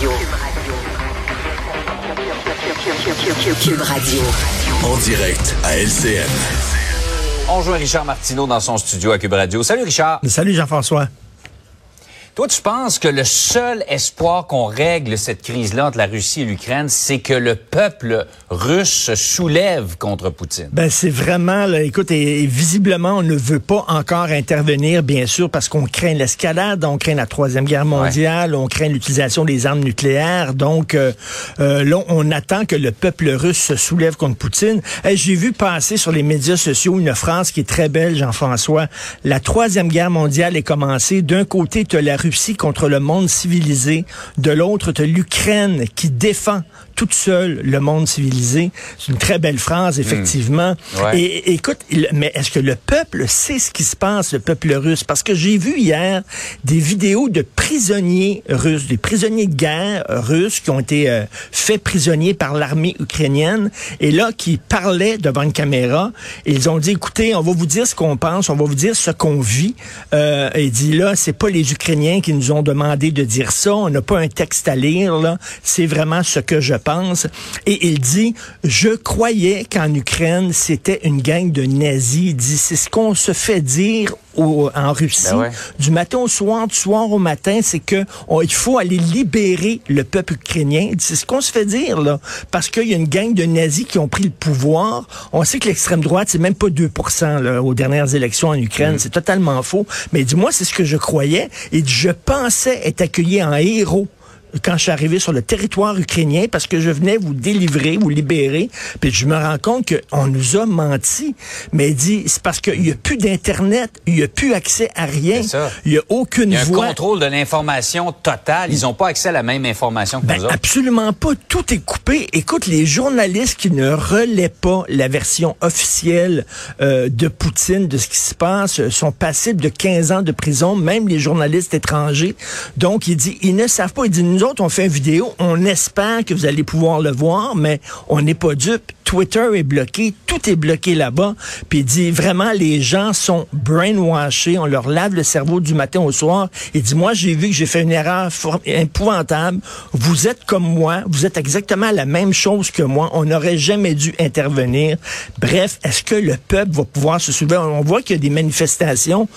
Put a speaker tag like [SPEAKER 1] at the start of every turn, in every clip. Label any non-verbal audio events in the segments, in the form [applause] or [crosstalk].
[SPEAKER 1] Radio. Cube Radio.
[SPEAKER 2] En direct à LCN.
[SPEAKER 3] On joint Richard Martineau dans son studio à Cube Radio. Salut Richard.
[SPEAKER 4] Salut Jean-François.
[SPEAKER 3] Toi, tu penses que le seul espoir qu'on règle cette crise-là entre la Russie et l'Ukraine, c'est que le peuple russe se soulève contre Poutine?
[SPEAKER 4] Ben, c'est vraiment, là, écoute, et, visiblement, on ne veut pas encore intervenir, bien sûr, parce qu'on craint l'escalade, on craint la Troisième Guerre mondiale, on craint l'utilisation des armes nucléaires. Donc, euh, euh, là, on attend que le peuple russe se soulève contre Poutine. J'ai vu passer sur les médias sociaux une phrase qui est très belle, Jean-François. La Troisième Guerre mondiale est commencée. D'un côté, tu as la Russie contre le monde civilisé. De l'autre, tu l'Ukraine qui défend toute seule le monde civilisé. C'est une très belle phrase, hmm. effectivement. Et, écoute, mais est-ce que le peuple sait ce qui se passe, le peuple russe? Parce que j'ai vu hier des vidéos de prisonniers russes, des prisonniers de guerre russes qui ont été euh, faits prisonniers par l'armée ukrainienne et là, qui parlaient devant une caméra. Et ils ont dit, écoutez, on va vous dire ce qu'on pense, on va vous dire ce qu'on vit. Euh, et dit là, c'est pas les Ukrainiens qui nous ont demandé de dire ça. On n'a pas un texte à lire, là. C'est vraiment ce que je pense. Et il dit, je croyais qu'en Ukraine, c'était une gang de nazis. Il dit, c'est ce qu'on se fait dire en Russie, ben du matin au soir, du soir au matin, c'est que il faut aller libérer le peuple ukrainien. C'est ce qu'on se fait dire là, parce qu'il y a une gang de nazis qui ont pris le pouvoir. On sait que l'extrême droite c'est même pas 2% là, aux dernières élections en Ukraine, mm. c'est totalement faux. Mais dis-moi, c'est ce que je croyais et je pensais être accueilli en héros quand je suis arrivé sur le territoire ukrainien parce que je venais vous délivrer, vous libérer. Puis je me rends compte qu'on nous a menti. Mais il dit, c'est parce qu'il n'y a plus d'Internet, il n'y a plus accès à rien. Il n'y a aucune
[SPEAKER 3] y a un contrôle de l'information totale. Ils n'ont pas accès à la même information que
[SPEAKER 4] ben,
[SPEAKER 3] nous autres.
[SPEAKER 4] Absolument pas. Tout est coupé. Écoute, les journalistes qui ne relaient pas la version officielle euh, de Poutine, de ce qui se passe, sont passibles de 15 ans de prison, même les journalistes étrangers. Donc, il dit, ils ne savent pas. Il dit, nous autres, on fait une vidéo, on espère que vous allez pouvoir le voir, mais on n'est pas dupes. Twitter est bloqué, tout est bloqué là-bas. Puis il dit vraiment, les gens sont brainwashés, on leur lave le cerveau du matin au soir. Il dit, moi, j'ai vu que j'ai fait une erreur épouvantable. Vous êtes comme moi, vous êtes exactement la même chose que moi. On n'aurait jamais dû intervenir. Bref, est-ce que le peuple va pouvoir se soulever? On voit qu'il y a des manifestations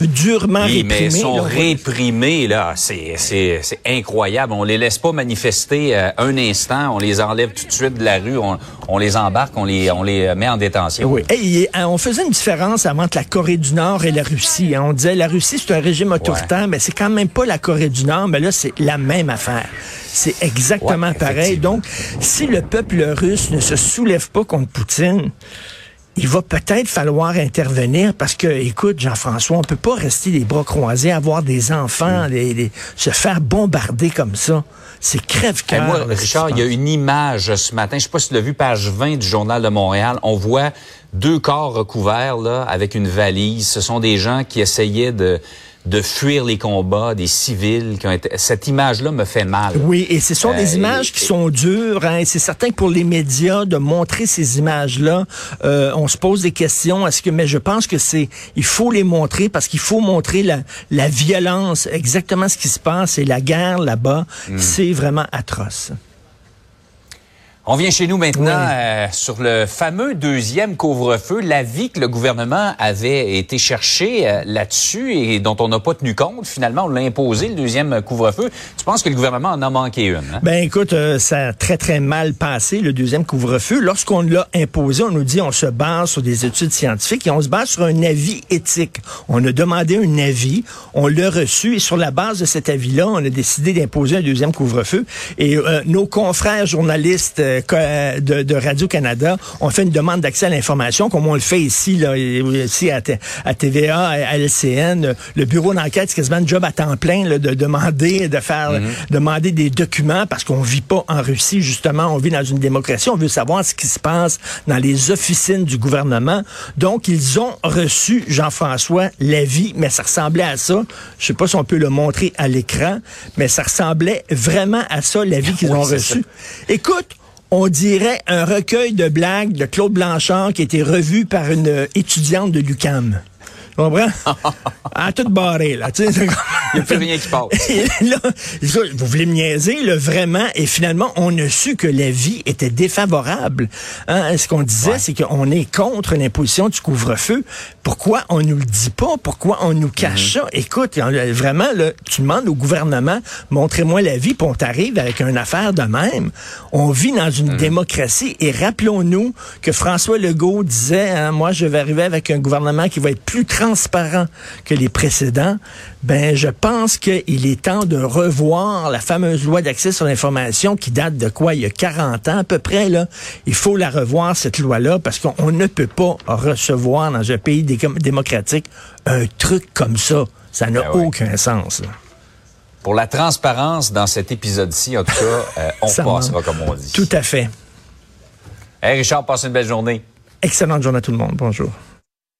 [SPEAKER 4] durement
[SPEAKER 3] oui,
[SPEAKER 4] réprimées.
[SPEAKER 3] Mais sont réprimées, là. C'est incroyable. On les laisse pas manifester euh, un instant. On les enlève tout de suite de la rue. On, on les embarque, on les, on les met en détention.
[SPEAKER 4] Oui. Et, euh, on faisait une différence entre la Corée du Nord et la Russie. Hein. On disait la Russie, c'est un régime autoritaire, mais c'est quand même pas la Corée du Nord. Mais là, c'est la même affaire. C'est exactement pareil. Donc, si le peuple russe ne se soulève pas contre Poutine, il va peut-être falloir intervenir parce que, écoute, Jean-François, on peut pas rester les bras croisés, avoir des enfants, mm. se faire bombarder comme ça. C'est crève-cœur.
[SPEAKER 3] moi, Richard, il y a une image ce matin, je sais pas si tu l'as vu, page 20 du Journal de Montréal. On voit deux corps recouverts, là, avec une valise. Ce sont des gens qui essayaient de de fuir les combats des civils qui ont été. Cette image-là me fait mal.
[SPEAKER 4] Oui, et ce sont des euh, images qui sont dures. Hein, c'est certain que pour les médias de montrer ces images-là, euh, on se pose des questions. Est-ce que, mais je pense que c'est, il faut les montrer parce qu'il faut montrer la, la violence, exactement ce qui se passe et la guerre là-bas. Hmm. C'est vraiment atroce.
[SPEAKER 3] On vient chez nous maintenant euh, sur le fameux deuxième couvre-feu, l'avis que le gouvernement avait été cherché euh, là-dessus et dont on n'a pas tenu compte. Finalement, on l'a imposé, le deuxième couvre-feu. Tu penses que le gouvernement en a manqué une? Hein?
[SPEAKER 4] Ben écoute, euh, ça a très, très mal passé, le deuxième couvre-feu. Lorsqu'on l'a imposé, on nous dit on se base sur des études scientifiques et on se base sur un avis éthique. On a demandé un avis, on l'a reçu et sur la base de cet avis-là, on a décidé d'imposer un deuxième couvre-feu. Et nos confrères journalistes euh, de, Radio-Canada ont fait une demande d'accès à l'information, comme on le fait ici, là, ici à, TVA, à LCN. Le bureau d'enquête, c'est quasiment un job à temps plein de demander, de faire, mhm. demander des documents parce qu'on vit pas en Russie, justement, on vit dans une démocratie. On veut savoir ce qui se passe dans les officines du gouvernement. Donc, ils ont reçu, Jean-François, l'avis, mais ça ressemblait à ça. Je sais pas si on peut le montrer à l'écran, mais ça ressemblait vraiment à ça, l'avis qu'ils ont reçu. Écoute, on dirait un recueil de blagues de Claude Blanchard qui a été revu par une étudiante de l'UCAM. Tu comprends? [laughs] à tout barré, là. Tu sais,
[SPEAKER 3] Il n'y a plus rien qui passe. [laughs]
[SPEAKER 4] Et là, vous voulez me niaiser, là, vraiment, et finalement, on a su que la vie était défavorable. Hein? Ce qu'on disait,
[SPEAKER 3] Ouais.
[SPEAKER 4] c'est qu'on est contre l'imposition du couvre-feu. Pourquoi on nous le dit pas? Pourquoi on nous cache ça? Écoute, vraiment, là, tu demandes au gouvernement, montrez-moi la vie, puis on t'arrive avec une affaire de même. On vit dans une démocratie, et rappelons-nous que François Legault disait, hein, moi, je vais arriver avec un gouvernement qui va être plus transparent que les précédents. Ben, je pense qu'il est temps de revoir la fameuse loi d'accès sur l'information qui date de quoi? Il y a 40 ans à peu près, là. Il faut la revoir, cette loi-là, parce qu'on ne peut pas recevoir dans un pays dé- démocratique un truc comme ça. Ça n'a
[SPEAKER 3] Ben
[SPEAKER 4] aucun sens. là.
[SPEAKER 3] Pour la transparence dans cet épisode-ci, en tout cas, euh, on
[SPEAKER 4] Ça
[SPEAKER 3] passera,
[SPEAKER 4] manque.
[SPEAKER 3] comme on dit.
[SPEAKER 4] Tout à fait.
[SPEAKER 3] Hey Richard, passe une belle journée.
[SPEAKER 4] Excellente journée à tout le monde. Bonjour.